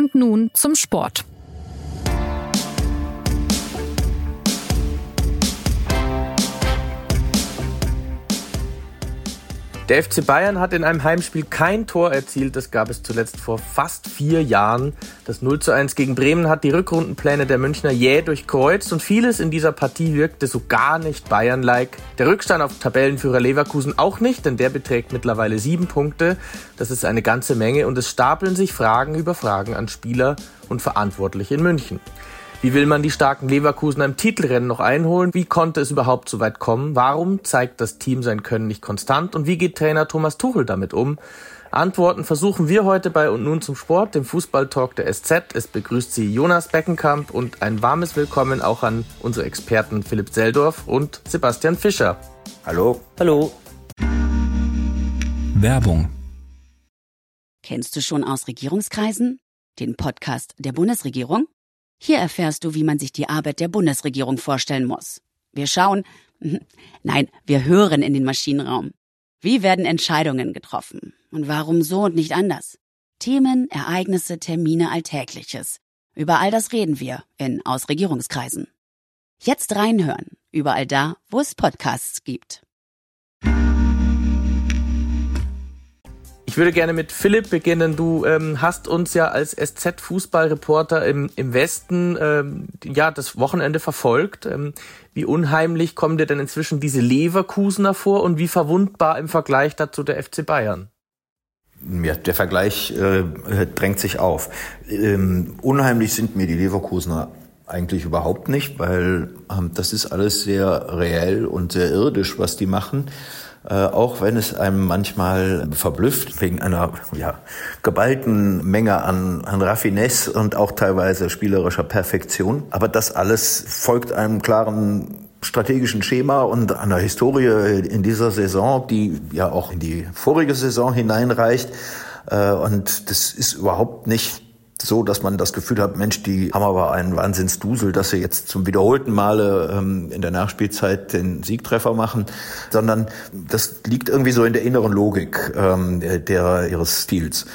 Und nun zum Sport. Der FC Bayern hat in einem Heimspiel kein Tor erzielt. Das gab es zuletzt vor fast vier Jahren. Das 0 zu 1 gegen Bremen hat die Rückrundenpläne der Münchner jäh durchkreuzt und vieles in dieser Partie wirkte so gar nicht Bayern-like. Der Rückstand auf Tabellenführer Leverkusen auch nicht, denn der beträgt mittlerweile sieben Punkte. Das ist eine ganze Menge und es stapeln sich Fragen über Fragen an Spieler und Verantwortliche in München. Wie will man die starken Leverkusen im Titelrennen noch einholen? Wie konnte es überhaupt so weit kommen? Warum zeigt das Team sein Können nicht konstant? Und wie geht Trainer Thomas Tuchel damit um? Antworten versuchen wir heute bei Und nun zum Sport, dem Fußballtalk der SZ. Es begrüßt Sie Jonas Beckenkamp und ein warmes Willkommen auch an unsere Experten Philipp Seldorf und Sebastian Fischer. Hallo. Hallo. Werbung. Kennst du schon aus Regierungskreisen? Den Podcast der Bundesregierung? Hier erfährst du, wie man sich die Arbeit der Bundesregierung vorstellen muss. Wir schauen, nein, wir hören in den Maschinenraum. Wie werden Entscheidungen getroffen? Und warum so und nicht anders? Themen, Ereignisse, Termine, Alltägliches. Über all das reden wir in Ausregierungskreisen. Jetzt reinhören, überall da, wo es Podcasts gibt. Ich würde gerne mit Philipp beginnen. Du ähm, hast uns ja als SZ-Fußballreporter im, im Westen ähm, ja das Wochenende verfolgt. Ähm, wie unheimlich kommen dir denn inzwischen diese Leverkusener vor und wie verwundbar im Vergleich dazu der FC Bayern? Ja, der Vergleich äh, drängt sich auf. Ähm, unheimlich sind mir die Leverkusener eigentlich überhaupt nicht, weil ähm, das ist alles sehr reell und sehr irdisch, was die machen. Äh, auch wenn es einem manchmal verblüfft wegen einer ja, geballten Menge an, an Raffinesse und auch teilweise spielerischer Perfektion. Aber das alles folgt einem klaren strategischen Schema und einer Historie in dieser Saison, die ja auch in die vorige Saison hineinreicht. Äh, und das ist überhaupt nicht so, dass man das Gefühl hat, Mensch, die haben aber einen Wahnsinnsdusel, dass sie jetzt zum wiederholten Male ähm, in der Nachspielzeit den Siegtreffer machen, sondern das liegt irgendwie so in der inneren Logik ähm, der ihres Stils.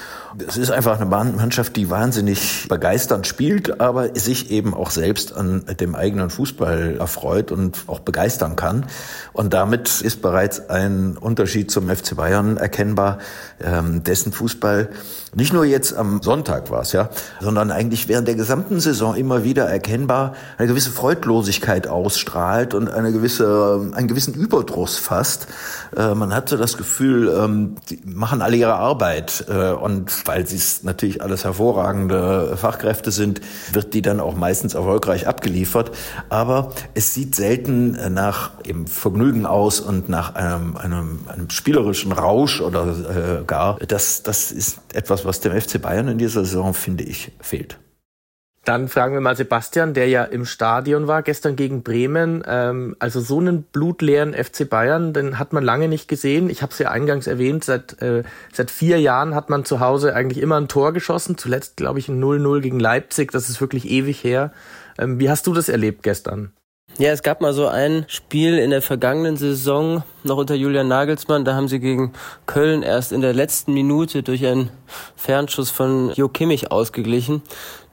Es ist einfach eine Mannschaft, die wahnsinnig begeisternd spielt, aber sich eben auch selbst an dem eigenen Fußball erfreut und auch begeistern kann. Und damit ist bereits ein Unterschied zum FC Bayern erkennbar, ähm, dessen Fußball nicht nur jetzt am Sonntag war es, ja, sondern eigentlich während der gesamten Saison immer wieder erkennbar eine gewisse Freudlosigkeit ausstrahlt und eine gewisse, einen gewissen Überdruss fast. Äh, man hatte das Gefühl, ähm, die machen alle ihre Arbeit äh, und weil sie es natürlich alles hervorragende Fachkräfte sind, wird die dann auch meistens erfolgreich abgeliefert. Aber es sieht selten nach eben Vergnügen aus und nach einem, einem, einem spielerischen Rausch oder äh, gar. Das, das ist etwas, was dem FC Bayern in dieser Saison, finde ich, fehlt. Dann fragen wir mal Sebastian, der ja im Stadion war gestern gegen Bremen. Ähm, also so einen blutleeren FC Bayern, den hat man lange nicht gesehen. Ich habe es ja eingangs erwähnt, seit, äh, seit vier Jahren hat man zu Hause eigentlich immer ein Tor geschossen. Zuletzt, glaube ich, ein 0-0 gegen Leipzig. Das ist wirklich ewig her. Ähm, wie hast du das erlebt gestern? Ja, es gab mal so ein Spiel in der vergangenen Saison, noch unter Julian Nagelsmann. Da haben sie gegen Köln erst in der letzten Minute durch einen Fernschuss von Jo Kimmich ausgeglichen.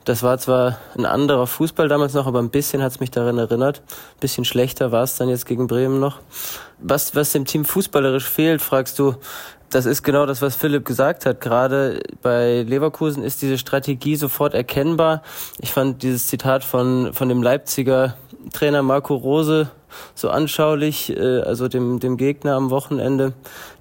Das war zwar ein anderer Fußball damals noch, aber ein bisschen hat es mich daran erinnert. Ein bisschen schlechter war es dann jetzt gegen Bremen noch. Was, was dem Team fußballerisch fehlt, fragst du, das ist genau das, was Philipp gesagt hat. Gerade bei Leverkusen ist diese Strategie sofort erkennbar. Ich fand dieses Zitat von, von dem Leipziger Trainer Marco Rose so anschaulich, äh, also dem, dem Gegner am Wochenende,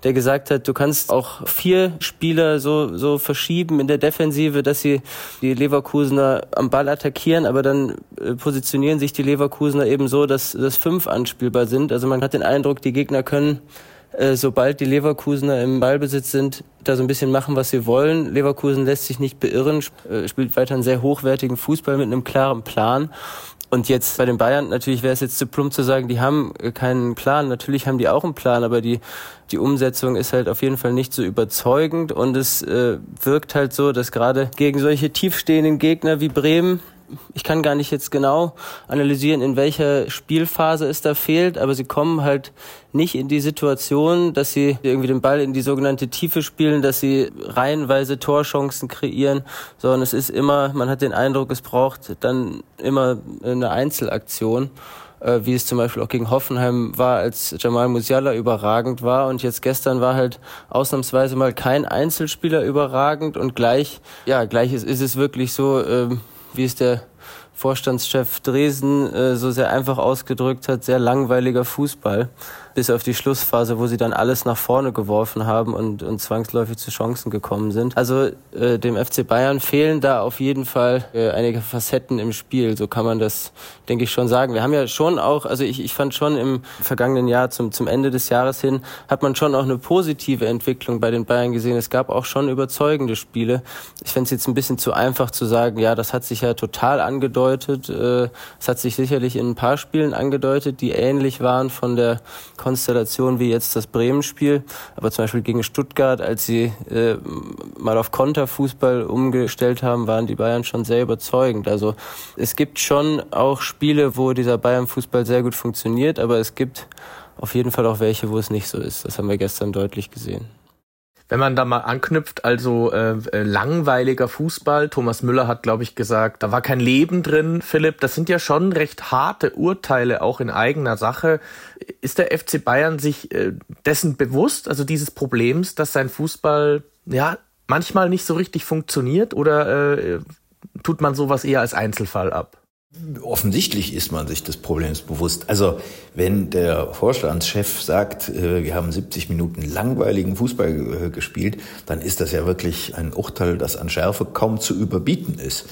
der gesagt hat, du kannst auch vier Spieler so, so verschieben in der Defensive, dass sie die Leverkusener am Ball attackieren, aber dann äh, positionieren sich die Leverkusener eben so, dass, dass fünf anspielbar sind. Also man hat den Eindruck, die Gegner können äh, sobald die Leverkusener im Ballbesitz sind, da so ein bisschen machen, was sie wollen. Leverkusen lässt sich nicht beirren, äh, spielt weiter einen sehr hochwertigen Fußball mit einem klaren Plan. Und jetzt bei den Bayern, natürlich wäre es jetzt zu plump zu sagen, die haben keinen Plan. Natürlich haben die auch einen Plan, aber die, die Umsetzung ist halt auf jeden Fall nicht so überzeugend. Und es äh, wirkt halt so, dass gerade gegen solche tiefstehenden Gegner wie Bremen ich kann gar nicht jetzt genau analysieren, in welcher Spielphase es da fehlt, aber sie kommen halt nicht in die Situation, dass sie irgendwie den Ball in die sogenannte Tiefe spielen, dass sie reihenweise Torchancen kreieren, sondern es ist immer, man hat den Eindruck, es braucht dann immer eine Einzelaktion äh, wie es zum Beispiel auch gegen Hoffenheim war, als Jamal Musiala überragend war. Und jetzt gestern war halt ausnahmsweise mal kein Einzelspieler überragend und gleich, ja, gleich ist, ist es wirklich so, äh, wie es der Vorstandschef Dresden äh, so sehr einfach ausgedrückt hat, sehr langweiliger Fußball bis auf die Schlussphase, wo sie dann alles nach vorne geworfen haben und, und zwangsläufig zu Chancen gekommen sind. Also äh, dem FC Bayern fehlen da auf jeden Fall äh, einige Facetten im Spiel, so kann man das, denke ich, schon sagen. Wir haben ja schon auch, also ich, ich fand schon im vergangenen Jahr zum, zum Ende des Jahres hin, hat man schon auch eine positive Entwicklung bei den Bayern gesehen. Es gab auch schon überzeugende Spiele. Ich fände es jetzt ein bisschen zu einfach zu sagen, ja, das hat sich ja total angedeutet. Äh, es hat sich sicherlich in ein paar Spielen angedeutet, die ähnlich waren von der Konstellation wie jetzt das Bremen-Spiel, aber zum Beispiel gegen Stuttgart, als sie äh, mal auf Konterfußball umgestellt haben, waren die Bayern schon sehr überzeugend. Also es gibt schon auch Spiele, wo dieser Bayern-Fußball sehr gut funktioniert, aber es gibt auf jeden Fall auch welche, wo es nicht so ist. Das haben wir gestern deutlich gesehen. Wenn man da mal anknüpft, also äh, äh, langweiliger Fußball, Thomas Müller hat, glaube ich, gesagt, da war kein Leben drin, Philipp. Das sind ja schon recht harte Urteile, auch in eigener Sache. Ist der FC Bayern sich äh, dessen bewusst, also dieses Problems, dass sein Fußball ja manchmal nicht so richtig funktioniert oder äh, tut man sowas eher als Einzelfall ab? Offensichtlich ist man sich des Problems bewusst. Also wenn der Vorstandschef sagt, äh, wir haben 70 Minuten langweiligen Fußball äh, gespielt, dann ist das ja wirklich ein Urteil, das an Schärfe kaum zu überbieten ist.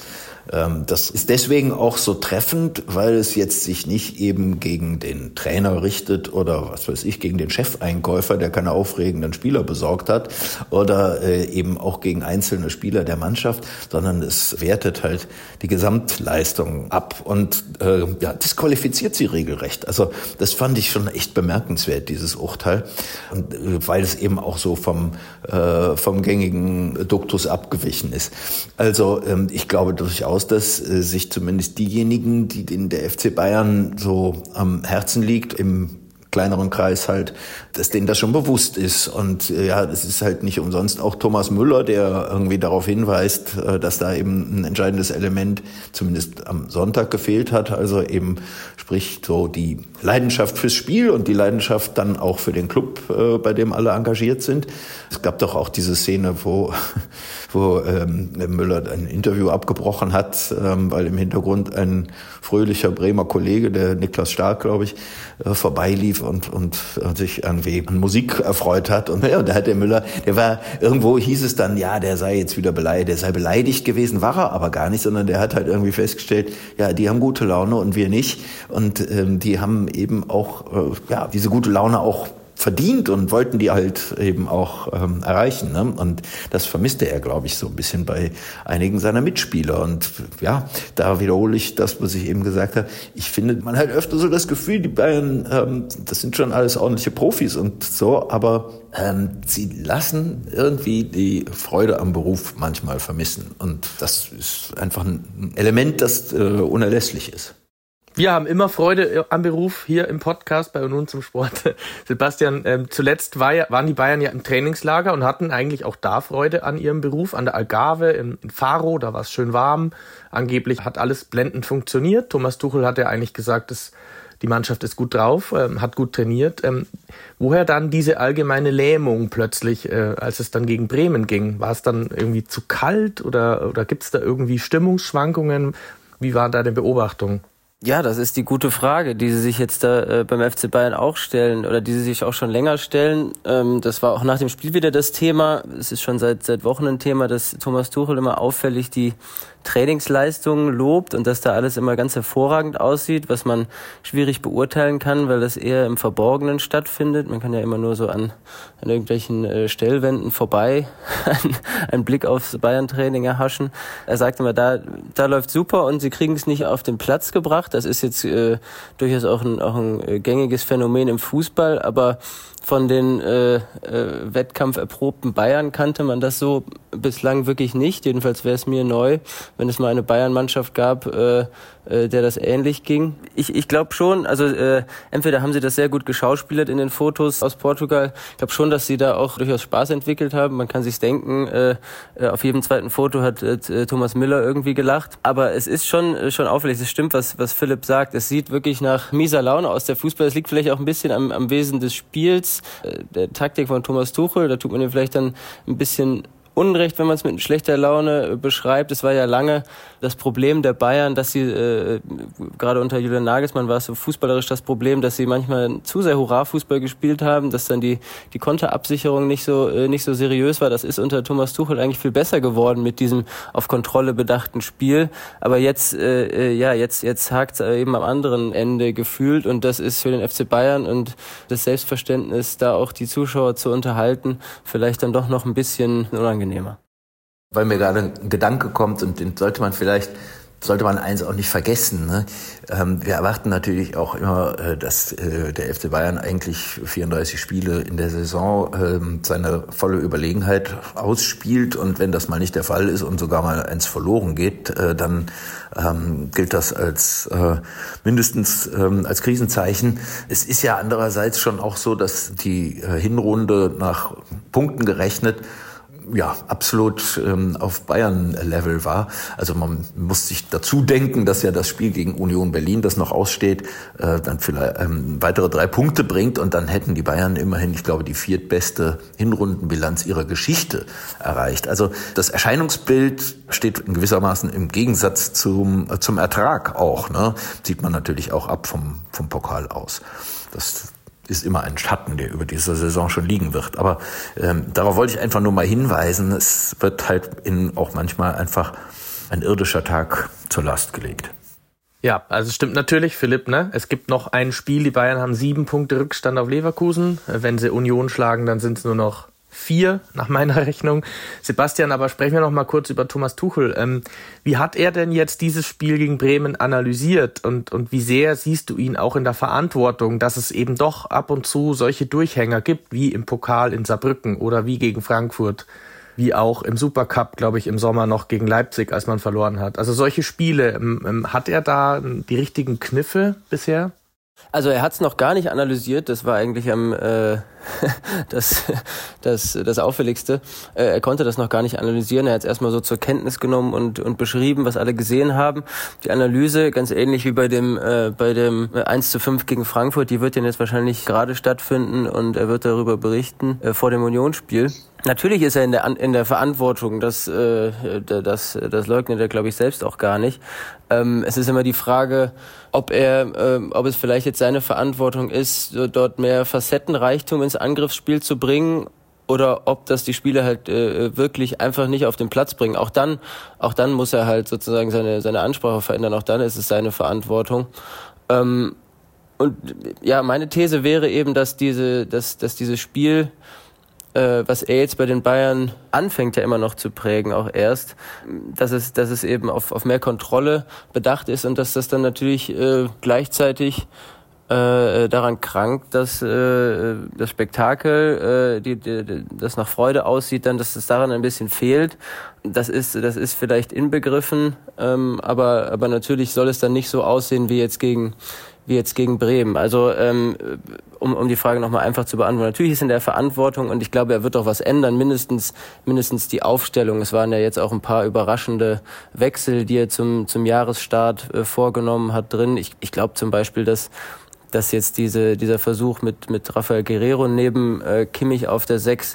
Ähm, das ist deswegen auch so treffend, weil es jetzt sich nicht eben gegen den Trainer richtet oder was weiß ich, gegen den Chefeinkäufer, der keine aufregenden Spieler besorgt hat oder äh, eben auch gegen einzelne Spieler der Mannschaft, sondern es wertet halt die Gesamtleistung ab und äh, ja, disqualifiziert sie regelrecht. Also das fand ich schon echt bemerkenswert, dieses Urteil. Und äh, weil es eben auch so vom, äh, vom gängigen Duktus abgewichen ist. Also ähm, ich glaube durchaus, aus, dass äh, sich zumindest diejenigen, die den der FC Bayern so am Herzen liegt, im kleineren Kreis halt, dass denen das schon bewusst ist. Und äh, ja, es ist halt nicht umsonst auch Thomas Müller, der irgendwie darauf hinweist, äh, dass da eben ein entscheidendes Element zumindest am Sonntag gefehlt hat. Also eben sprich so die Leidenschaft fürs Spiel und die Leidenschaft dann auch für den Club, bei dem alle engagiert sind. Es gab doch auch diese Szene, wo, wo ähm, Müller ein Interview abgebrochen hat, ähm, weil im Hintergrund ein fröhlicher Bremer Kollege, der Niklas Stark, glaube ich, äh, vorbeilief und, und sich irgendwie an Musik erfreut hat. Und ja, da hat der Müller, der war, irgendwo hieß es dann, ja, der sei jetzt wieder beleidigt, der sei beleidigt gewesen, war er aber gar nicht, sondern der hat halt irgendwie festgestellt, ja, die haben gute Laune und wir nicht. Und ähm, die haben eben auch, äh, ja, diese gute Laune auch verdient und wollten die halt eben auch ähm, erreichen. Ne? Und das vermisste er, glaube ich, so ein bisschen bei einigen seiner Mitspieler. Und ja, da wiederhole ich das, was ich eben gesagt habe. Ich finde, man hat öfter so das Gefühl, die Bayern, ähm, das sind schon alles ordentliche Profis und so, aber ähm, sie lassen irgendwie die Freude am Beruf manchmal vermissen. Und das ist einfach ein Element, das äh, unerlässlich ist. Wir haben immer Freude äh, am Beruf hier im Podcast bei Unun zum Sport. Sebastian, ähm, zuletzt war ja, waren die Bayern ja im Trainingslager und hatten eigentlich auch da Freude an ihrem Beruf, an der Algarve, in, in Faro, da war es schön warm. Angeblich hat alles blendend funktioniert. Thomas Tuchel hat ja eigentlich gesagt, dass die Mannschaft ist gut drauf, ähm, hat gut trainiert. Ähm, woher dann diese allgemeine Lähmung plötzlich, äh, als es dann gegen Bremen ging? War es dann irgendwie zu kalt oder, oder gibt es da irgendwie Stimmungsschwankungen? Wie war da die Beobachtung? Ja, das ist die gute Frage, die Sie sich jetzt da äh, beim FC Bayern auch stellen oder die Sie sich auch schon länger stellen. Ähm, das war auch nach dem Spiel wieder das Thema. Es ist schon seit seit Wochen ein Thema, dass Thomas Tuchel immer auffällig die Trainingsleistungen lobt und dass da alles immer ganz hervorragend aussieht, was man schwierig beurteilen kann, weil das eher im Verborgenen stattfindet. Man kann ja immer nur so an, an irgendwelchen äh, Stellwänden vorbei einen Blick aufs Bayern-Training erhaschen. Er sagt immer, da, da läuft super und sie kriegen es nicht auf den Platz gebracht. Das ist jetzt äh, durchaus auch ein, auch ein äh, gängiges Phänomen im Fußball, aber von den äh, äh, Wettkampf erprobten Bayern kannte man das so bislang wirklich nicht. Jedenfalls wäre es mir neu, wenn es mal eine Bayern-Mannschaft gab, äh, äh, der das ähnlich ging. Ich, ich glaube schon, also äh, entweder haben sie das sehr gut geschauspielert in den Fotos aus Portugal. Ich glaube schon, dass sie da auch durchaus Spaß entwickelt haben. Man kann sich denken, äh, äh, auf jedem zweiten Foto hat äh, Thomas Müller irgendwie gelacht. Aber es ist schon äh, schon auffällig. Es stimmt, was was Philipp sagt. Es sieht wirklich nach mieser Laune aus der Fußball. Es liegt vielleicht auch ein bisschen am, am Wesen des Spiels, äh, der Taktik von Thomas Tuchel. Da tut man ihm vielleicht dann ein bisschen Unrecht, wenn man es mit schlechter Laune äh, beschreibt. Es war ja lange das Problem der Bayern, dass sie, äh, gerade unter Julian Nagelsmann war es so fußballerisch das Problem, dass sie manchmal zu sehr Hurra-Fußball gespielt haben, dass dann die, die Konterabsicherung nicht so, äh, nicht so seriös war. Das ist unter Thomas Tuchel eigentlich viel besser geworden mit diesem auf Kontrolle bedachten Spiel. Aber jetzt, äh, äh ja, jetzt, jetzt hakt es eben am anderen Ende gefühlt und das ist für den FC Bayern und das Selbstverständnis, da auch die Zuschauer zu unterhalten, vielleicht dann doch noch ein bisschen unangenehm angenehmer. Weil mir gerade ein Gedanke kommt und den sollte man vielleicht sollte man eins auch nicht vergessen. Ne? Ähm, wir erwarten natürlich auch immer, äh, dass äh, der FC Bayern eigentlich 34 Spiele in der Saison ähm, seine volle Überlegenheit ausspielt. Und wenn das mal nicht der Fall ist und sogar mal eins verloren geht, äh, dann ähm, gilt das als äh, mindestens ähm, als Krisenzeichen. Es ist ja andererseits schon auch so, dass die äh, Hinrunde nach Punkten gerechnet ja, absolut ähm, auf Bayern-Level war. Also man muss sich dazu denken, dass ja das Spiel gegen Union Berlin, das noch aussteht, äh, dann vielleicht ähm, weitere drei Punkte bringt und dann hätten die Bayern immerhin, ich glaube, die viertbeste Hinrundenbilanz ihrer Geschichte erreicht. Also das Erscheinungsbild steht in gewissermaßen im Gegensatz zum, äh, zum Ertrag auch. Ne? Sieht man natürlich auch ab vom, vom Pokal aus. Das ist immer ein Schatten, der über diese Saison schon liegen wird. Aber ähm, darauf wollte ich einfach nur mal hinweisen, es wird halt in auch manchmal einfach ein irdischer Tag zur Last gelegt. Ja, also es stimmt natürlich, Philipp, ne? Es gibt noch ein Spiel, die Bayern haben sieben Punkte Rückstand auf Leverkusen. Wenn sie Union schlagen, dann sind es nur noch vier nach meiner Rechnung. Sebastian, aber sprechen wir noch mal kurz über Thomas Tuchel. Ähm, wie hat er denn jetzt dieses Spiel gegen Bremen analysiert und, und wie sehr siehst du ihn auch in der Verantwortung, dass es eben doch ab und zu solche Durchhänger gibt, wie im Pokal in Saarbrücken oder wie gegen Frankfurt, wie auch im Supercup, glaube ich, im Sommer noch gegen Leipzig, als man verloren hat. Also solche Spiele, ähm, ähm, hat er da die richtigen Kniffe bisher? Also er hat es noch gar nicht analysiert, das war eigentlich am äh, das, das, das Auffälligste. Äh, er konnte das noch gar nicht analysieren, er hat es erstmal so zur Kenntnis genommen und, und beschrieben, was alle gesehen haben. Die Analyse, ganz ähnlich wie bei dem, äh, bei dem 1 zu 5 gegen Frankfurt, die wird ja jetzt wahrscheinlich gerade stattfinden und er wird darüber berichten äh, vor dem Unionsspiel. Natürlich ist er in der, in der Verantwortung, das, äh, das, das leugnet er, glaube ich, selbst auch gar nicht. Ähm, es ist immer die Frage, ob er, äh, ob es vielleicht jetzt seine Verantwortung ist, dort mehr Facettenreichtum ins Angriffsspiel zu bringen oder ob das die Spieler halt äh, wirklich einfach nicht auf den Platz bringen. Auch dann, auch dann muss er halt sozusagen seine, seine Ansprache verändern. Auch dann ist es seine Verantwortung. Ähm, und ja, meine These wäre eben, dass diese, dass, dass dieses Spiel äh, was er jetzt bei den Bayern anfängt ja immer noch zu prägen, auch erst, dass es, dass es eben auf, auf mehr Kontrolle bedacht ist und dass das dann natürlich äh, gleichzeitig äh, daran krankt, dass äh, das Spektakel, äh, die, die, das nach Freude aussieht, dann, dass es daran ein bisschen fehlt. Das ist, das ist vielleicht inbegriffen, ähm, aber, aber natürlich soll es dann nicht so aussehen wie jetzt gegen wie jetzt gegen Bremen. Also ähm, um, um die Frage nochmal einfach zu beantworten. Natürlich ist in der Verantwortung und ich glaube, er wird auch was ändern, mindestens, mindestens die Aufstellung. Es waren ja jetzt auch ein paar überraschende Wechsel, die er zum, zum Jahresstart äh, vorgenommen hat drin. Ich, ich glaube zum Beispiel, dass dass jetzt diese, dieser Versuch mit, mit Rafael Guerrero neben äh, Kimmich auf der Sechs,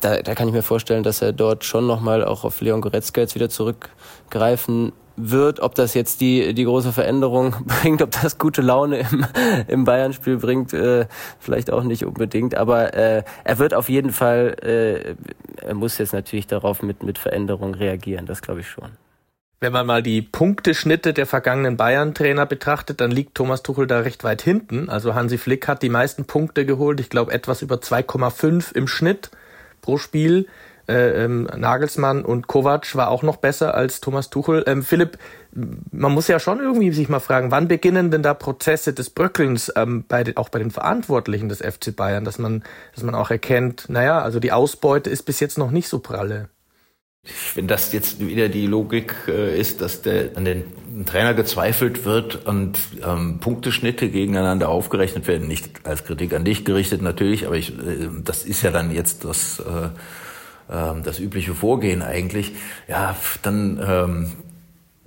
da, da kann ich mir vorstellen, dass er dort schon nochmal auch auf Leon Goretzka jetzt wieder zurückgreifen wird, ob das jetzt die, die große Veränderung bringt, ob das gute Laune im, im Bayern-Spiel bringt, äh, vielleicht auch nicht unbedingt. Aber äh, er wird auf jeden Fall, äh, er muss jetzt natürlich darauf mit, mit Veränderung reagieren, das glaube ich schon. Wenn man mal die Punkteschnitte der vergangenen Bayern-Trainer betrachtet, dann liegt Thomas Tuchel da recht weit hinten. Also Hansi Flick hat die meisten Punkte geholt, ich glaube etwas über 2,5 im Schnitt pro Spiel äh, ähm, Nagelsmann und Kovac war auch noch besser als Thomas Tuchel. Ähm, Philipp, man muss ja schon irgendwie sich mal fragen, wann beginnen denn da Prozesse des Bröckelns ähm, bei auch bei den Verantwortlichen des FC Bayern, dass man, dass man auch erkennt, naja, also die Ausbeute ist bis jetzt noch nicht so pralle. Wenn das jetzt wieder die Logik äh, ist, dass der, an den Trainer gezweifelt wird und ähm, Punkteschnitte gegeneinander aufgerechnet werden, nicht als Kritik an dich gerichtet natürlich, aber ich, äh, das ist ja dann jetzt das, äh, äh, das übliche Vorgehen eigentlich, ja, dann ähm,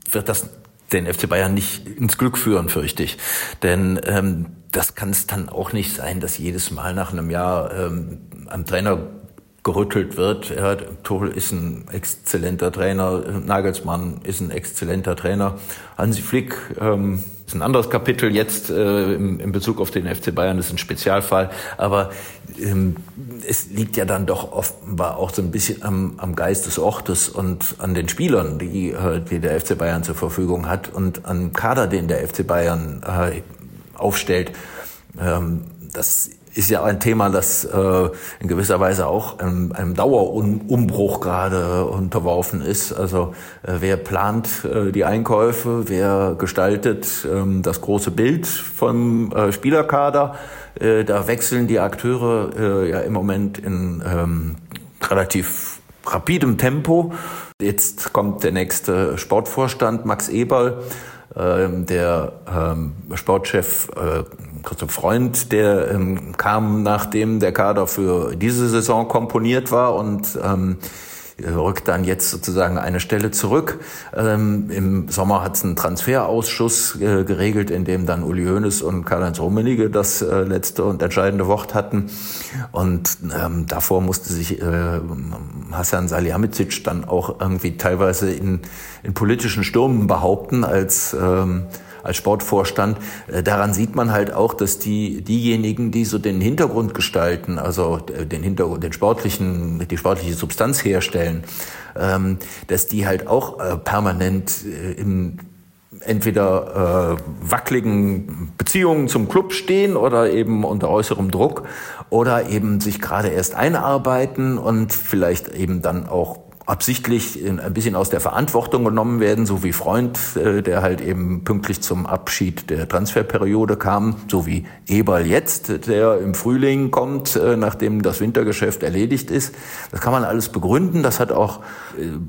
wird das den FC Bayern nicht ins Glück führen, fürchte ich. Denn ähm, das kann es dann auch nicht sein, dass jedes Mal nach einem Jahr ähm, am Trainer gerüttelt wird. Ja, Tuchel ist ein exzellenter Trainer, Nagelsmann ist ein exzellenter Trainer. Hansi Flick ähm, ist ein anderes Kapitel jetzt äh, im, in Bezug auf den FC Bayern, ist ein Spezialfall. Aber ähm, es liegt ja dann doch offenbar auch so ein bisschen am, am Geist des Ortes und an den Spielern, die, äh, die der FC Bayern zur Verfügung hat und an Kader, den der FC Bayern äh, aufstellt. Ähm, das ist ja ein Thema, das äh, in gewisser Weise auch einem, einem Dauerumbruch gerade unterworfen ist. Also äh, wer plant äh, die Einkäufe, wer gestaltet ähm, das große Bild vom äh, Spielerkader, äh, da wechseln die Akteure äh, ja im Moment in ähm, relativ rapidem Tempo. Jetzt kommt der nächste Sportvorstand, Max Eberl, ähm, der ähm, Sportchef äh, Christoph Freund, der ähm, kam, nachdem der Kader für diese Saison komponiert war und ähm, rückt dann jetzt sozusagen eine Stelle zurück. Ähm, Im Sommer hat es einen Transferausschuss äh, geregelt, in dem dann Uli Hoeneß und Karl-Heinz Rummenigge das äh, letzte und entscheidende Wort hatten. Und ähm, davor musste sich äh, Hassan Salihamidzic dann auch irgendwie teilweise in, in politischen Stürmen behaupten als ähm, als Sportvorstand. Äh, daran sieht man halt auch, dass die, diejenigen, die so den Hintergrund gestalten, also äh, den Hintergrund, den sportlichen, die sportliche Substanz herstellen, ähm, dass die halt auch äh, permanent im entweder äh, wackeligen Beziehungen zum Club stehen oder eben unter äußerem Druck oder eben sich gerade erst einarbeiten und vielleicht eben dann auch absichtlich ein bisschen aus der Verantwortung genommen werden, so wie Freund, äh, der halt eben pünktlich zum Abschied der Transferperiode kam, so wie Eberl jetzt, der im Frühling kommt, äh, nachdem das Wintergeschäft erledigt ist. Das kann man alles begründen. Das hat auch,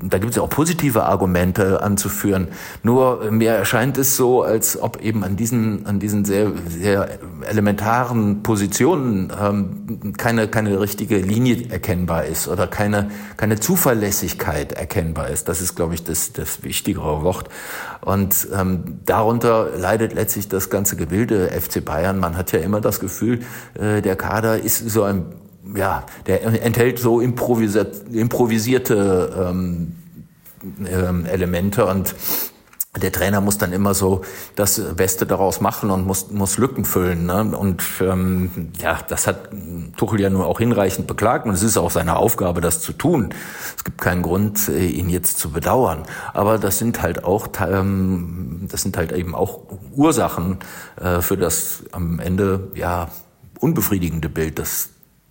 da gibt es auch positive Argumente anzuführen. Nur mir erscheint es so, als ob eben an diesen, an diesen sehr, sehr elementaren Positionen ähm, keine, keine richtige Linie erkennbar ist oder keine, keine Zuverlässigkeit erkennbar ist. Das ist, glaube ich, das, das wichtigere Wort. Und ähm, darunter leidet letztlich das ganze Gebilde FC Bayern. Man hat ja immer das Gefühl, äh, der Kader ist so ein, ja, der enthält so improvisierte, ähm, ähm, Elemente und der Trainer muss dann immer so das Beste daraus machen und muss, muss Lücken füllen. Ne? Und ähm, ja, das hat Tuchel ja nur auch hinreichend beklagt und es ist auch seine Aufgabe, das zu tun. Es gibt keinen Grund, äh, ihn jetzt zu bedauern. Aber das sind halt auch, ähm, das sind halt eben auch Ursachen äh, für das am Ende ja unbefriedigende Bild, das,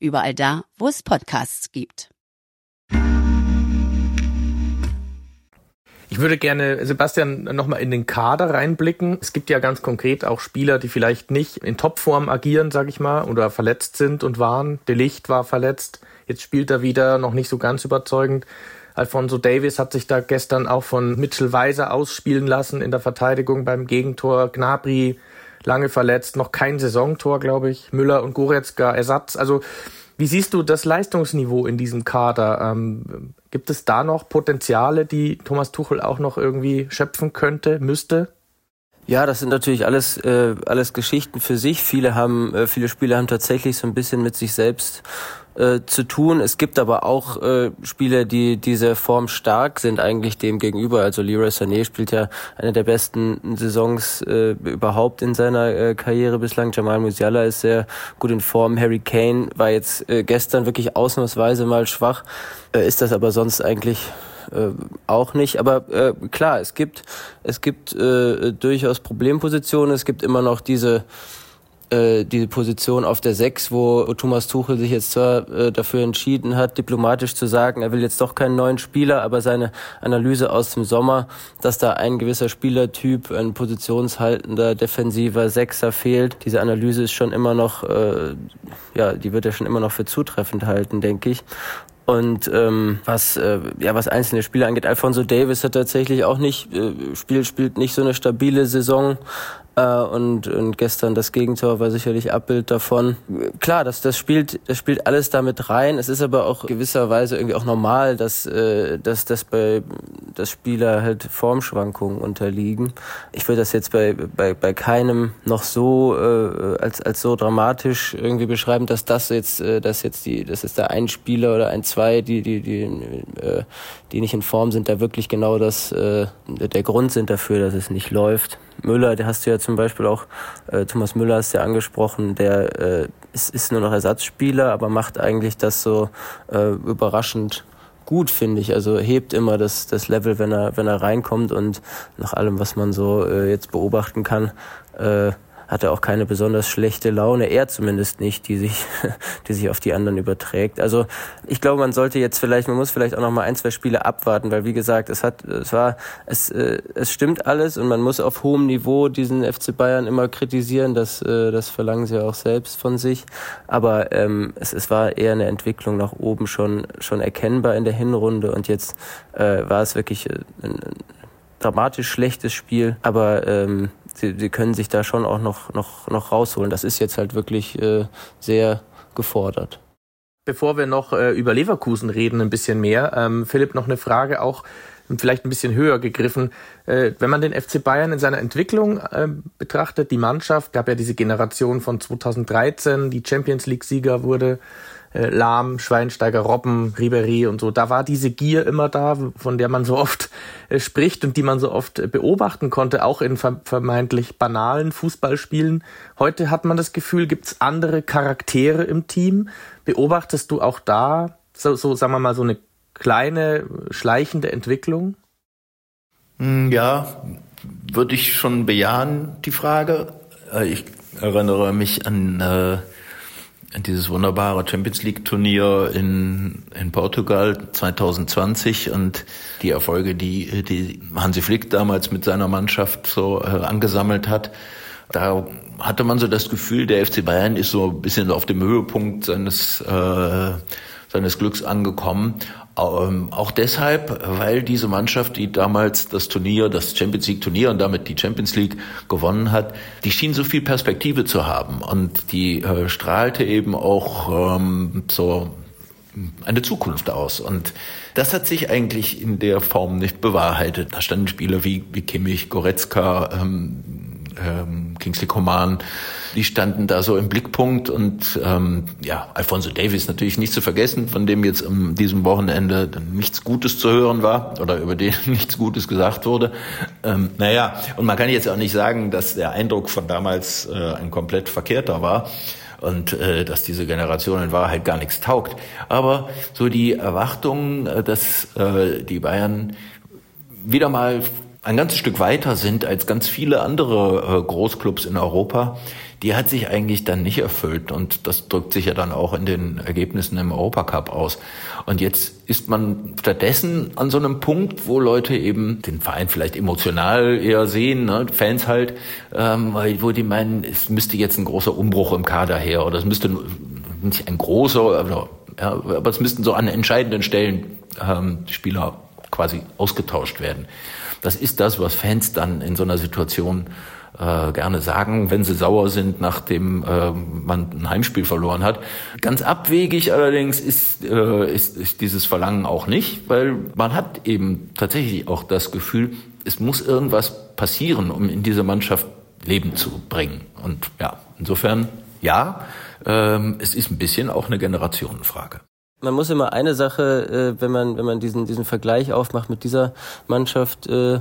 überall da, wo es Podcasts gibt. Ich würde gerne, Sebastian, nochmal in den Kader reinblicken. Es gibt ja ganz konkret auch Spieler, die vielleicht nicht in Topform agieren, sag ich mal, oder verletzt sind und waren. De Licht war verletzt. Jetzt spielt er wieder noch nicht so ganz überzeugend. Alfonso Davis hat sich da gestern auch von Mitchell Weiser ausspielen lassen in der Verteidigung beim Gegentor. Gnabry lange verletzt, noch kein Saisontor, glaube ich. Müller und Goretzka Ersatz. Also wie siehst du das Leistungsniveau in diesem Kader? Ähm, gibt es da noch Potenziale, die Thomas Tuchel auch noch irgendwie schöpfen könnte, müsste? Ja, das sind natürlich alles äh, alles Geschichten für sich. Viele haben, äh, viele Spieler haben tatsächlich so ein bisschen mit sich selbst äh, zu tun. Es gibt aber auch äh, Spieler, die diese Form stark sind eigentlich dem gegenüber. Also Leroy Sané spielt ja eine der besten Saisons äh, überhaupt in seiner äh, Karriere bislang. Jamal Musiala ist sehr gut in Form. Harry Kane war jetzt äh, gestern wirklich ausnahmsweise mal schwach, äh, ist das aber sonst eigentlich äh, auch nicht. Aber äh, klar, es gibt es gibt äh, durchaus Problempositionen. Es gibt immer noch diese äh, die Position auf der Sechs, wo Thomas Tuchel sich jetzt zwar äh, dafür entschieden hat, diplomatisch zu sagen, er will jetzt doch keinen neuen Spieler, aber seine Analyse aus dem Sommer, dass da ein gewisser Spielertyp, ein positionshaltender, defensiver Sechser fehlt, diese Analyse ist schon immer noch, äh, ja, die wird er schon immer noch für zutreffend halten, denke ich. Und ähm, was äh, ja was einzelne Spieler angeht, Alfonso Davis hat tatsächlich auch nicht äh, spielt spielt nicht so eine stabile Saison. Äh, und, und gestern das Gegentor war sicherlich Abbild davon. Klar, das, das spielt, das spielt alles damit rein. Es ist aber auch gewisserweise irgendwie auch normal, dass, äh, dass, dass bei dass Spieler halt Formschwankungen unterliegen. Ich würde das jetzt bei, bei, bei keinem noch so äh, als, als so dramatisch irgendwie beschreiben, dass das jetzt, äh, dass jetzt die, das ist der ein Spieler oder ein zwei, die, die, die, äh, die nicht in Form sind, da wirklich genau das äh, der Grund sind dafür, dass es nicht läuft. Müller, der hast du ja zum Beispiel auch, äh, Thomas Müller hast du ja angesprochen, der äh, ist, ist nur noch Ersatzspieler, aber macht eigentlich das so äh, überraschend gut, finde ich. Also hebt immer das, das Level, wenn er, wenn er reinkommt und nach allem, was man so äh, jetzt beobachten kann, äh, hat er auch keine besonders schlechte Laune, er zumindest nicht, die sich, die sich auf die anderen überträgt. Also ich glaube, man sollte jetzt vielleicht, man muss vielleicht auch noch mal ein, zwei Spiele abwarten, weil wie gesagt, es hat, es war, es, äh, es stimmt alles und man muss auf hohem Niveau diesen FC Bayern immer kritisieren, das, äh, das verlangen sie auch selbst von sich. Aber ähm, es, es war eher eine Entwicklung nach oben schon, schon erkennbar in der Hinrunde und jetzt äh, war es wirklich ein, ein dramatisch schlechtes Spiel, aber ähm, sie, sie können sich da schon auch noch, noch, noch rausholen. Das ist jetzt halt wirklich äh, sehr gefordert. Bevor wir noch äh, über Leverkusen reden, ein bisschen mehr, ähm, Philipp, noch eine Frage auch vielleicht ein bisschen höher gegriffen. Äh, wenn man den FC Bayern in seiner Entwicklung äh, betrachtet, die Mannschaft, gab ja diese Generation von 2013, die Champions League-Sieger wurde, Lahm, Schweinsteiger, Robben, Ribery und so. Da war diese Gier immer da, von der man so oft äh, spricht und die man so oft äh, beobachten konnte, auch in vermeintlich banalen Fußballspielen. Heute hat man das Gefühl, gibt's andere Charaktere im Team. Beobachtest du auch da so, so sagen wir mal, so eine kleine, schleichende Entwicklung? Hm, ja, würde ich schon bejahen, die Frage. Äh, ich erinnere mich an äh, dieses wunderbare Champions League Turnier in, in Portugal 2020 und die Erfolge, die, die Hansi Flick damals mit seiner Mannschaft so äh, angesammelt hat. Da hatte man so das Gefühl, der FC Bayern ist so ein bisschen auf dem Höhepunkt seines, äh, seines Glücks angekommen. Ähm, auch deshalb, weil diese Mannschaft, die damals das Turnier, das Champions League Turnier und damit die Champions League gewonnen hat, die schien so viel Perspektive zu haben und die äh, strahlte eben auch ähm, so eine Zukunft aus. Und das hat sich eigentlich in der Form nicht bewahrheitet. Da standen Spieler wie, wie Kimmich, Goretzka, ähm, ähm, Kingsley Coman, die standen da so im Blickpunkt und ähm, ja, Alfonso Davis natürlich nicht zu vergessen, von dem jetzt am diesem Wochenende nichts Gutes zu hören war oder über den nichts Gutes gesagt wurde. Ähm, naja, und man kann jetzt auch nicht sagen, dass der Eindruck von damals äh, ein komplett verkehrter war und äh, dass diese Generation in Wahrheit gar nichts taugt. Aber so die Erwartung, äh, dass äh, die Bayern wieder mal ein ganzes Stück weiter sind als ganz viele andere äh, Großclubs in Europa, die hat sich eigentlich dann nicht erfüllt. Und das drückt sich ja dann auch in den Ergebnissen im Europacup aus. Und jetzt ist man stattdessen an so einem Punkt, wo Leute eben den Verein vielleicht emotional eher sehen, ne, Fans halt, ähm, wo die meinen, es müsste jetzt ein großer Umbruch im Kader her oder es müsste nicht ein großer, aber, ja, aber es müssten so an entscheidenden Stellen ähm, Spieler quasi ausgetauscht werden. Das ist das, was Fans dann in so einer Situation äh, gerne sagen, wenn sie sauer sind, nachdem äh, man ein Heimspiel verloren hat. Ganz abwegig allerdings ist, äh, ist, ist dieses Verlangen auch nicht, weil man hat eben tatsächlich auch das Gefühl, es muss irgendwas passieren, um in diese Mannschaft Leben zu bringen. Und ja, insofern ja, ähm, es ist ein bisschen auch eine Generationenfrage man muss immer eine Sache, äh, wenn man wenn man diesen diesen Vergleich aufmacht mit dieser Mannschaft, äh,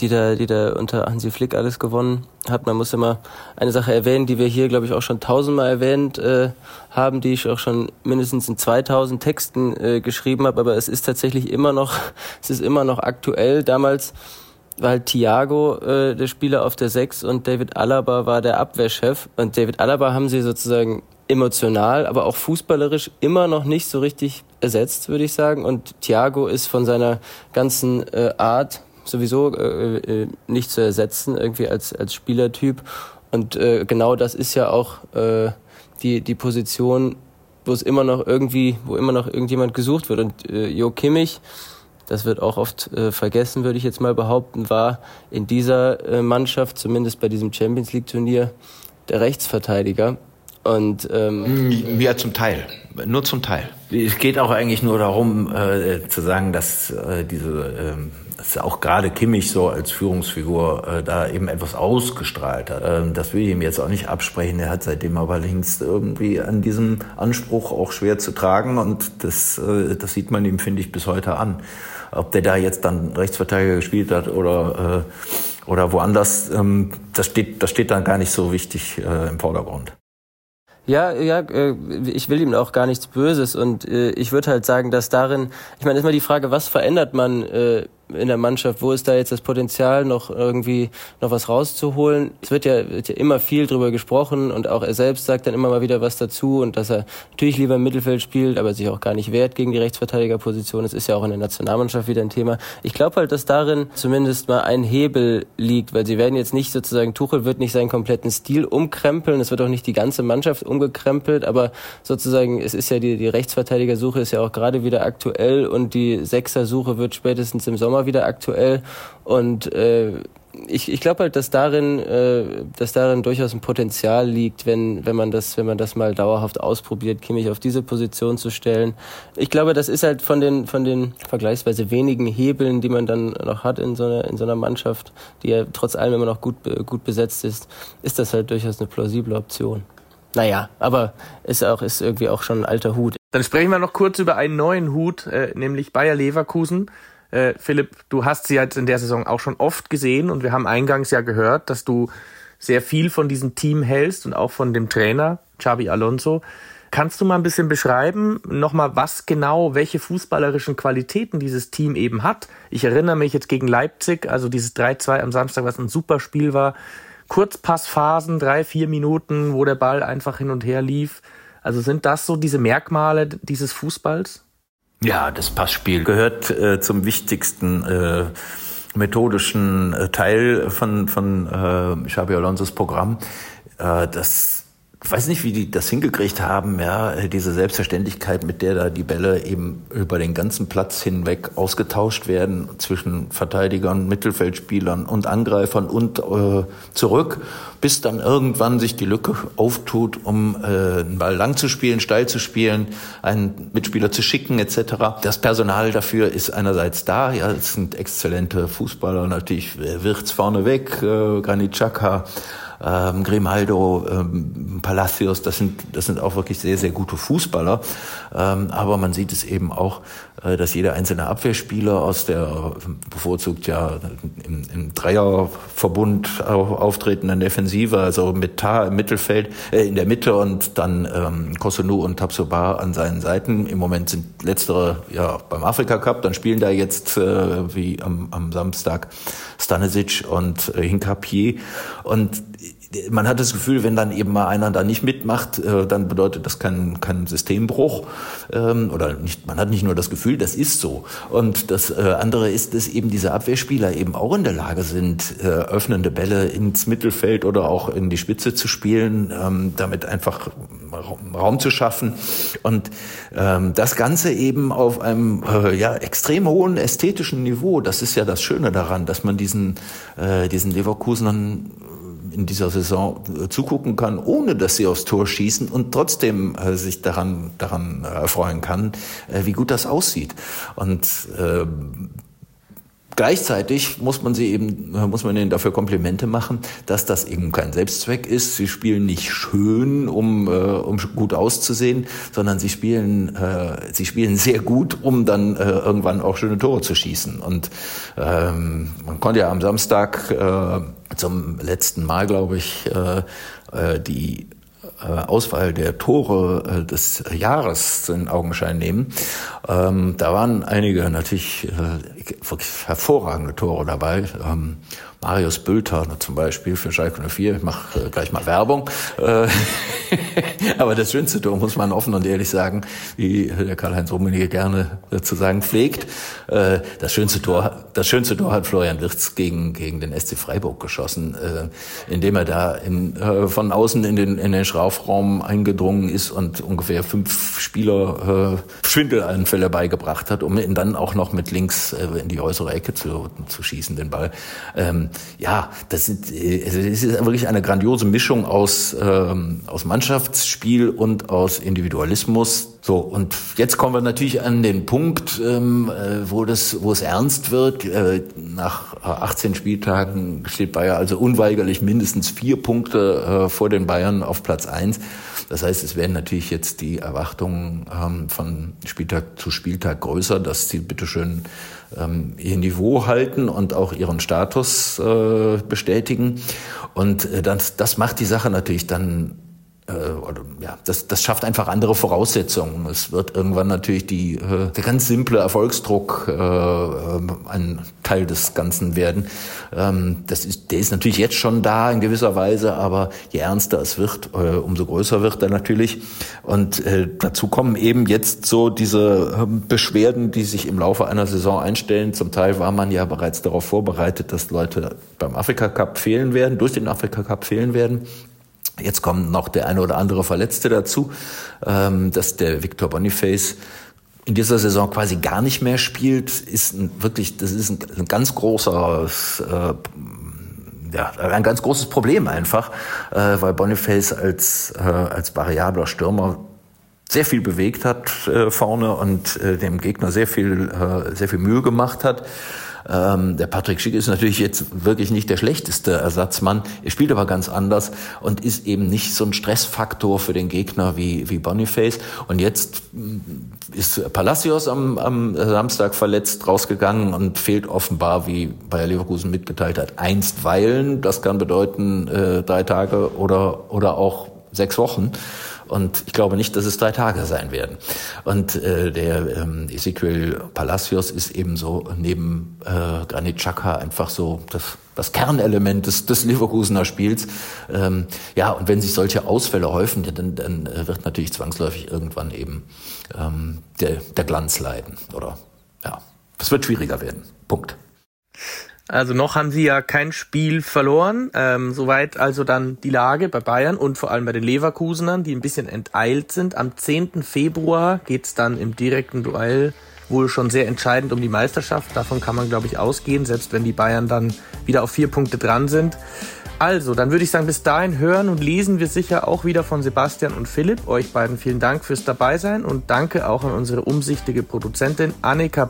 die da, die da unter Hansi Flick alles gewonnen hat. Man muss immer eine Sache erwähnen, die wir hier, glaube ich, auch schon tausendmal erwähnt äh, haben, die ich auch schon mindestens in 2000 Texten geschrieben habe. Aber es ist tatsächlich immer noch, es ist immer noch aktuell. Damals war halt Thiago äh, der Spieler auf der Sechs und David Alaba war der Abwehrchef. Und David Alaba haben sie sozusagen emotional, aber auch fußballerisch immer noch nicht so richtig ersetzt, würde ich sagen. Und Thiago ist von seiner ganzen äh, Art sowieso äh, äh, nicht zu ersetzen, irgendwie als, als Spielertyp. Und äh, genau das ist ja auch äh, die, die Position, wo es immer noch irgendwie, wo immer noch irgendjemand gesucht wird. Und äh, Jo Kimmich, das wird auch oft äh, vergessen, würde ich jetzt mal behaupten, war in dieser äh, Mannschaft, zumindest bei diesem Champions League Turnier, der Rechtsverteidiger. Und ähm, ja, zum Teil, nur zum Teil. Es geht auch eigentlich nur darum, äh, zu sagen, dass äh, diese, äh, dass auch gerade Kimmich so als Führungsfigur äh, da eben etwas ausgestrahlt hat. Ähm, das will ich ihm jetzt auch nicht absprechen. Er hat seitdem aber links irgendwie an diesem Anspruch auch schwer zu tragen und das, äh, das sieht man ihm, finde ich, bis heute an. Ob der da jetzt dann Rechtsverteidiger gespielt hat oder äh, oder woanders, ähm, das steht, das steht dann gar nicht so wichtig äh, im Vordergrund. Ja, ja, äh, ich will ihm auch gar nichts Böses und äh, ich würde halt sagen, dass darin, ich meine, ist mal die Frage, was verändert man äh, in der Mannschaft, wo ist da jetzt das Potenzial, noch irgendwie noch was rauszuholen? Es wird ja, wird ja immer viel drüber gesprochen und auch er selbst sagt dann immer mal wieder was dazu und dass er natürlich lieber im Mittelfeld spielt, aber sich auch gar nicht wehrt gegen die Rechtsverteidigerposition. Das ist ja auch in der Nationalmannschaft wieder ein Thema. Ich glaube halt, dass darin zumindest mal ein Hebel liegt, weil sie werden jetzt nicht sozusagen, Tuchel wird nicht seinen kompletten Stil umkrempeln, es wird auch nicht die ganze Mannschaft umgekrempelt, aber sozusagen, es ist ja die, die Rechtsverteidigersuche ist ja auch gerade wieder aktuell und die Sechser-Suche wird spätestens im Sommer wieder aktuell und äh, ich, ich glaube halt, dass darin, äh, dass darin durchaus ein Potenzial liegt, wenn, wenn man das, wenn man das mal dauerhaft ausprobiert, Kimmich auf diese Position zu stellen. Ich glaube, das ist halt von den, von den vergleichsweise wenigen Hebeln, die man dann noch hat in so einer, in so einer Mannschaft, die ja trotz allem immer noch gut, gut besetzt ist, ist das halt durchaus eine plausible Option. Naja, aber ist auch, ist irgendwie auch schon ein alter Hut. Dann sprechen wir noch kurz über einen neuen Hut, äh, nämlich Bayer Leverkusen. Äh, Philipp, du hast sie jetzt in der Saison auch schon oft gesehen und wir haben eingangs ja gehört, dass du sehr viel von diesem Team hältst und auch von dem Trainer Xabi Alonso. Kannst du mal ein bisschen beschreiben, nochmal, was genau, welche fußballerischen Qualitäten dieses Team eben hat? Ich erinnere mich jetzt gegen Leipzig, also dieses 3-2 am Samstag, was ein super Spiel war. Kurzpassphasen, drei, vier Minuten, wo der Ball einfach hin und her lief. Also sind das so diese Merkmale dieses Fußballs? Ja, das Passspiel gehört äh, zum wichtigsten äh, methodischen äh, Teil von, von äh, Xabi Alonso's Programm. Äh, das ich weiß nicht, wie die das hingekriegt haben, ja, diese Selbstverständlichkeit, mit der da die Bälle eben über den ganzen Platz hinweg ausgetauscht werden zwischen Verteidigern, Mittelfeldspielern und Angreifern und äh, zurück, bis dann irgendwann sich die Lücke auftut, um äh, einen Ball lang zu spielen, steil zu spielen, einen Mitspieler zu schicken etc. Das Personal dafür ist einerseits da, ja, es sind exzellente Fußballer, natürlich Wirtz vorneweg, äh, Granit Xhaka, ähm, Grimaldo, ähm, Palacios, das sind, das sind auch wirklich sehr, sehr gute Fußballer. Ähm, aber man sieht es eben auch, äh, dass jeder einzelne Abwehrspieler aus der bevorzugt ja im, im Dreierverbund auftretenden Defensive, also mit Tar im Mittelfeld, äh, in der Mitte und dann ähm, Kosunu und Tabsoba an seinen Seiten. Im Moment sind letztere ja beim Afrika Cup, dann spielen da jetzt äh, wie am, am Samstag Stanisic und äh, Hinkapier und man hat das Gefühl, wenn dann eben mal einer da nicht mitmacht, äh, dann bedeutet das kein, kein Systembruch. Ähm, oder nicht, man hat nicht nur das Gefühl, das ist so. Und das äh, andere ist, dass eben diese Abwehrspieler eben auch in der Lage sind, äh, öffnende Bälle ins Mittelfeld oder auch in die Spitze zu spielen, ähm, damit einfach Raum zu schaffen. Und ähm, das Ganze eben auf einem ja, extrem hohen ästhetischen Niveau. Das ist ja das Schöne daran, dass man diesen, diesen Leverkusenern in dieser Saison äh, zugucken kann, ohne dass sie aufs Tor schießen und trotzdem äh, sich daran, daran äh, erfreuen kann, wie gut das aussieht. Und äh, gleichzeitig muss man sie eben, muss man ihnen dafür Komplimente machen, dass das eben kein Selbstzweck ist. Sie spielen nicht schön, um, äh, um gut auszusehen, sondern sie spielen, äh, sie spielen sehr gut, um dann äh, irgendwann auch schöne Tore zu schießen. Und ähm, man konnte ja am Samstag äh, zum letzten Mal, glaube ich, äh, äh, die Auswahl der Tore äh, des Jahres in Augenschein nehmen. Ähm, da waren einige natürlich äh, hervorragende Tore dabei. Ähm, Marius Bülter zum Beispiel für Schalke 04. Ich mache äh, gleich mal Werbung. Äh, aber das schönste Tor muss man offen und ehrlich sagen, wie der Karl-Heinz Rummenigge gerne zu sagen pflegt. Äh, das schönste Tor, das schönste Tor hat Florian Wirtz gegen, gegen den SC Freiburg geschossen, indem er da in, von außen in den, in den Strafraum eingedrungen ist und ungefähr fünf Spieler Schwindelanfälle beigebracht hat, um ihn dann auch noch mit links in die äußere Ecke zu, zu schießen, den Ball. Ähm, ja, das, sind, äh, also das ist wirklich eine grandiose Mischung aus, ähm, aus Mannschaftsspiel und aus Individualismus. So, und jetzt kommen wir natürlich an den Punkt, ähm, äh, wo, das, wo es ernst wird. Äh, nach 18 Spieltagen steht Bayer also unweigerlich mindestens vier Punkte äh, vor den Bayern auf Platz eins. Das heißt, es werden natürlich jetzt die Erwartungen ähm, von Spieltag zu Spieltag größer, dass sie bitteschön ähm, ihr Niveau halten und auch ihren Status äh, bestätigen. Und äh, das, das macht die Sache natürlich dann äh, oder, ja, das, das schafft einfach andere Voraussetzungen. Es wird irgendwann natürlich die, äh, der ganz simple Erfolgsdruck äh, ein Teil des Ganzen werden. Ähm, das ist, der ist natürlich jetzt schon da in gewisser Weise, aber je ernster es wird, äh, umso größer wird er natürlich. Und äh, dazu kommen eben jetzt so diese äh, Beschwerden, die sich im Laufe einer Saison einstellen. Zum Teil war man ja bereits darauf vorbereitet, dass Leute beim Afrika Cup fehlen werden, durch den Afrika Cup fehlen werden. Jetzt kommt noch der eine oder andere Verletzte dazu, ähm, dass der Victor Boniface in dieser Saison quasi gar nicht mehr spielt, ist ein, wirklich, das ist ein, ein ganz großer, äh, ja, ein ganz großes Problem einfach, äh, weil Boniface als, äh, als variabler Stürmer sehr viel bewegt hat äh, vorne und äh, dem Gegner sehr viel, äh, sehr viel Mühe gemacht hat. Ähm, der Patrick Schick ist natürlich jetzt wirklich nicht der schlechteste Ersatzmann. Er spielt aber ganz anders und ist eben nicht so ein Stressfaktor für den Gegner wie, wie Boniface. Und jetzt mm, ist Palacios am, am Samstag verletzt rausgegangen und fehlt offenbar, wie Bayer Leverkusen mitgeteilt hat, einstweilen. Das kann bedeuten äh, drei Tage oder, oder auch sechs Wochen. Und ich glaube nicht, dass es drei Tage sein werden. Und äh, der ähm, Ezequiel Palacios ist eben so neben äh, Granit Xhaka einfach so das, das Kernelement des, des Leverkusener Spiels. Ähm, ja, und wenn sich solche Ausfälle häufen, dann, dann äh, wird natürlich zwangsläufig irgendwann eben ähm, der, der Glanz leiden. Oder ja, es wird schwieriger werden. Punkt. Also noch haben sie ja kein Spiel verloren. Ähm, soweit also dann die Lage bei Bayern und vor allem bei den Leverkusenern, die ein bisschen enteilt sind. Am 10. Februar geht's dann im direkten Duell wohl schon sehr entscheidend um die Meisterschaft. Davon kann man, glaube ich, ausgehen, selbst wenn die Bayern dann wieder auf vier Punkte dran sind. Also, dann würde ich sagen, bis dahin hören und lesen wir sicher auch wieder von Sebastian und Philipp. Euch beiden vielen Dank fürs Dabeisein und danke auch an unsere umsichtige Produzentin Annika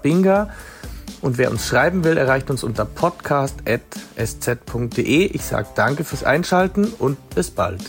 und wer uns schreiben will, erreicht uns unter podcast.sz.de. Ich sage danke fürs Einschalten und bis bald.